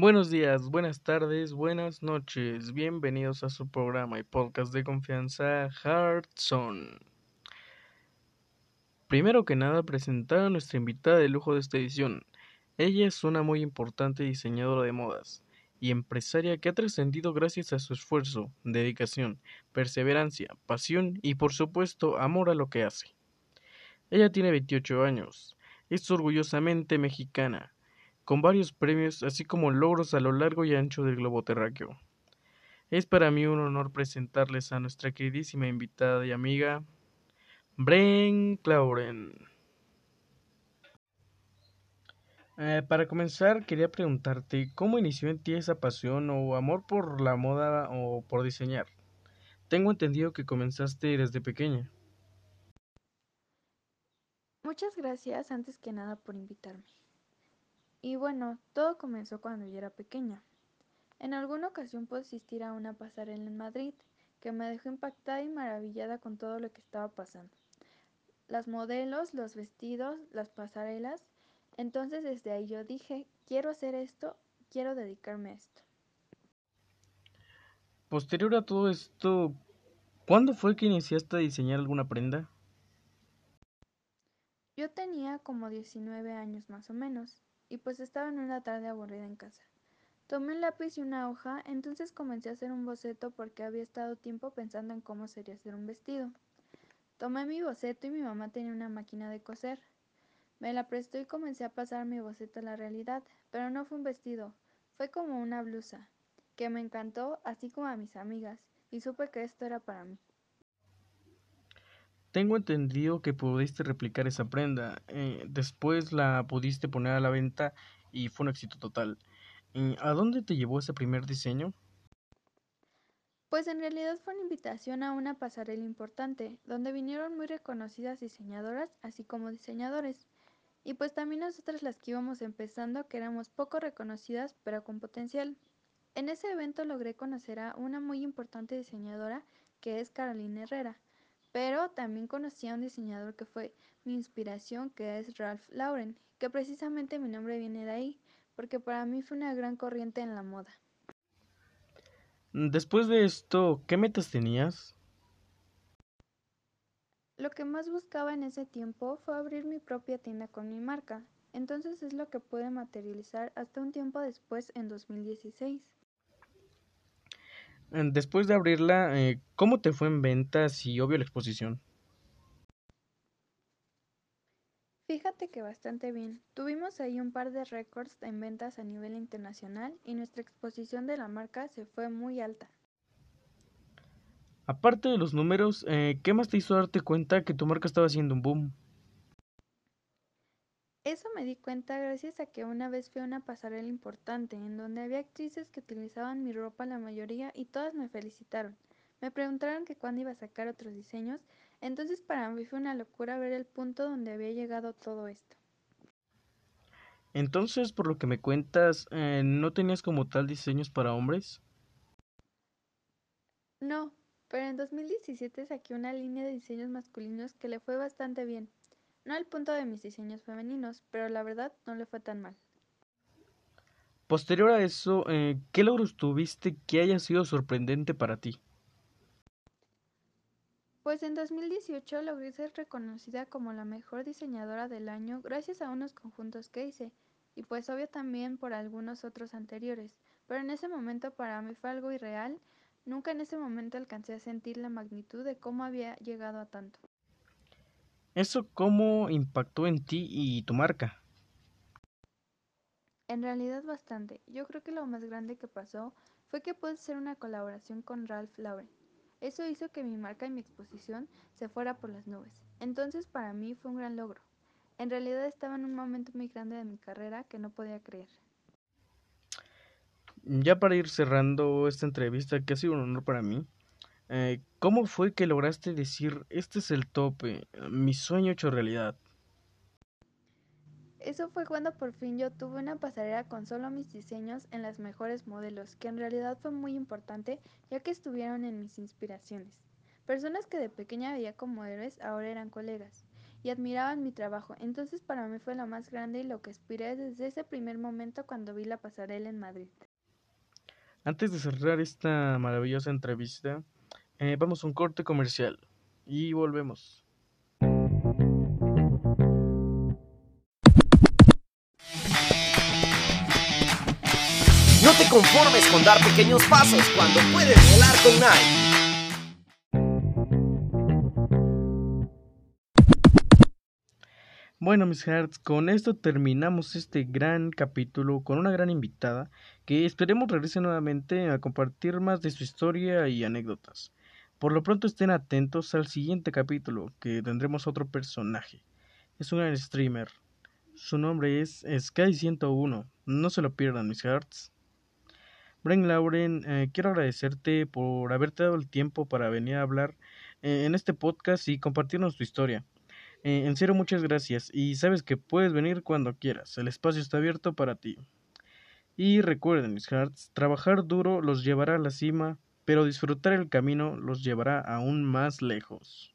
Buenos días, buenas tardes, buenas noches. Bienvenidos a su programa y podcast de confianza Zone. Primero que nada, presentar a nuestra invitada de lujo de esta edición. Ella es una muy importante diseñadora de modas y empresaria que ha trascendido gracias a su esfuerzo, dedicación, perseverancia, pasión y por supuesto amor a lo que hace. Ella tiene 28 años, es orgullosamente mexicana con varios premios, así como logros a lo largo y ancho del globo terráqueo. Es para mí un honor presentarles a nuestra queridísima invitada y amiga, Bren Clauren. Eh, para comenzar, quería preguntarte cómo inició en ti esa pasión o amor por la moda o por diseñar. Tengo entendido que comenzaste desde pequeña. Muchas gracias antes que nada por invitarme. Y bueno, todo comenzó cuando yo era pequeña. En alguna ocasión pude asistir a una pasarela en Madrid que me dejó impactada y maravillada con todo lo que estaba pasando. Las modelos, los vestidos, las pasarelas. Entonces desde ahí yo dije, quiero hacer esto, quiero dedicarme a esto. Posterior a todo esto, ¿cuándo fue que iniciaste a diseñar alguna prenda? Yo tenía como 19 años más o menos y pues estaba en una tarde aburrida en casa. Tomé un lápiz y una hoja, entonces comencé a hacer un boceto porque había estado tiempo pensando en cómo sería hacer un vestido. Tomé mi boceto y mi mamá tenía una máquina de coser. Me la prestó y comencé a pasar mi boceto a la realidad, pero no fue un vestido, fue como una blusa, que me encantó así como a mis amigas, y supe que esto era para mí. Tengo entendido que pudiste replicar esa prenda. Eh, después la pudiste poner a la venta y fue un éxito total. ¿A dónde te llevó ese primer diseño? Pues en realidad fue una invitación a una pasarela importante, donde vinieron muy reconocidas diseñadoras, así como diseñadores. Y pues también nosotras las que íbamos empezando, que éramos poco reconocidas, pero con potencial. En ese evento logré conocer a una muy importante diseñadora, que es Carolina Herrera pero también conocí a un diseñador que fue mi inspiración, que es Ralph Lauren, que precisamente mi nombre viene de ahí, porque para mí fue una gran corriente en la moda. Después de esto, ¿qué metas tenías? Lo que más buscaba en ese tiempo fue abrir mi propia tienda con mi marca, entonces es lo que pude materializar hasta un tiempo después en 2016. Después de abrirla, eh, ¿cómo te fue en ventas y obvio la exposición? Fíjate que bastante bien. Tuvimos ahí un par de récords en ventas a nivel internacional y nuestra exposición de la marca se fue muy alta. Aparte de los números, eh, ¿qué más te hizo darte cuenta que tu marca estaba haciendo un boom? Eso me di cuenta gracias a que una vez fui a una pasarela importante en donde había actrices que utilizaban mi ropa la mayoría y todas me felicitaron. Me preguntaron que cuándo iba a sacar otros diseños, entonces para mí fue una locura ver el punto donde había llegado todo esto. Entonces, por lo que me cuentas, eh, ¿no tenías como tal diseños para hombres? No, pero en 2017 saqué una línea de diseños masculinos que le fue bastante bien. No al punto de mis diseños femeninos, pero la verdad no le fue tan mal. Posterior a eso, eh, ¿qué logros tuviste que haya sido sorprendente para ti? Pues en 2018 logré ser reconocida como la mejor diseñadora del año gracias a unos conjuntos que hice, y pues obvio también por algunos otros anteriores, pero en ese momento para mí fue algo irreal, nunca en ese momento alcancé a sentir la magnitud de cómo había llegado a tanto. ¿Eso cómo impactó en ti y tu marca? En realidad bastante. Yo creo que lo más grande que pasó fue que pude hacer una colaboración con Ralph Lauren. Eso hizo que mi marca y mi exposición se fuera por las nubes. Entonces para mí fue un gran logro. En realidad estaba en un momento muy grande de mi carrera que no podía creer. Ya para ir cerrando esta entrevista, que ha sido un honor para mí, eh, ¿Cómo fue que lograste decir, este es el tope, mi sueño hecho realidad? Eso fue cuando por fin yo tuve una pasarela con solo mis diseños en las mejores modelos, que en realidad fue muy importante ya que estuvieron en mis inspiraciones. Personas que de pequeña veía como héroes ahora eran colegas y admiraban mi trabajo. Entonces para mí fue lo más grande y lo que aspiré desde ese primer momento cuando vi la pasarela en Madrid. Antes de cerrar esta maravillosa entrevista, eh, vamos a un corte comercial y volvemos. No te conformes con dar pequeños pasos cuando puedes volar con Nike. Bueno, mis hearts, con esto terminamos este gran capítulo con una gran invitada que esperemos regrese nuevamente a compartir más de su historia y anécdotas. Por lo pronto estén atentos al siguiente capítulo, que tendremos otro personaje. Es un streamer. Su nombre es Sky101. No se lo pierdan, mis hearts. Bren Lauren, eh, quiero agradecerte por haberte dado el tiempo para venir a hablar eh, en este podcast y compartirnos tu historia. Eh, en serio, muchas gracias y sabes que puedes venir cuando quieras. El espacio está abierto para ti. Y recuerden, mis hearts, trabajar duro los llevará a la cima, pero disfrutar el camino los llevará aún más lejos.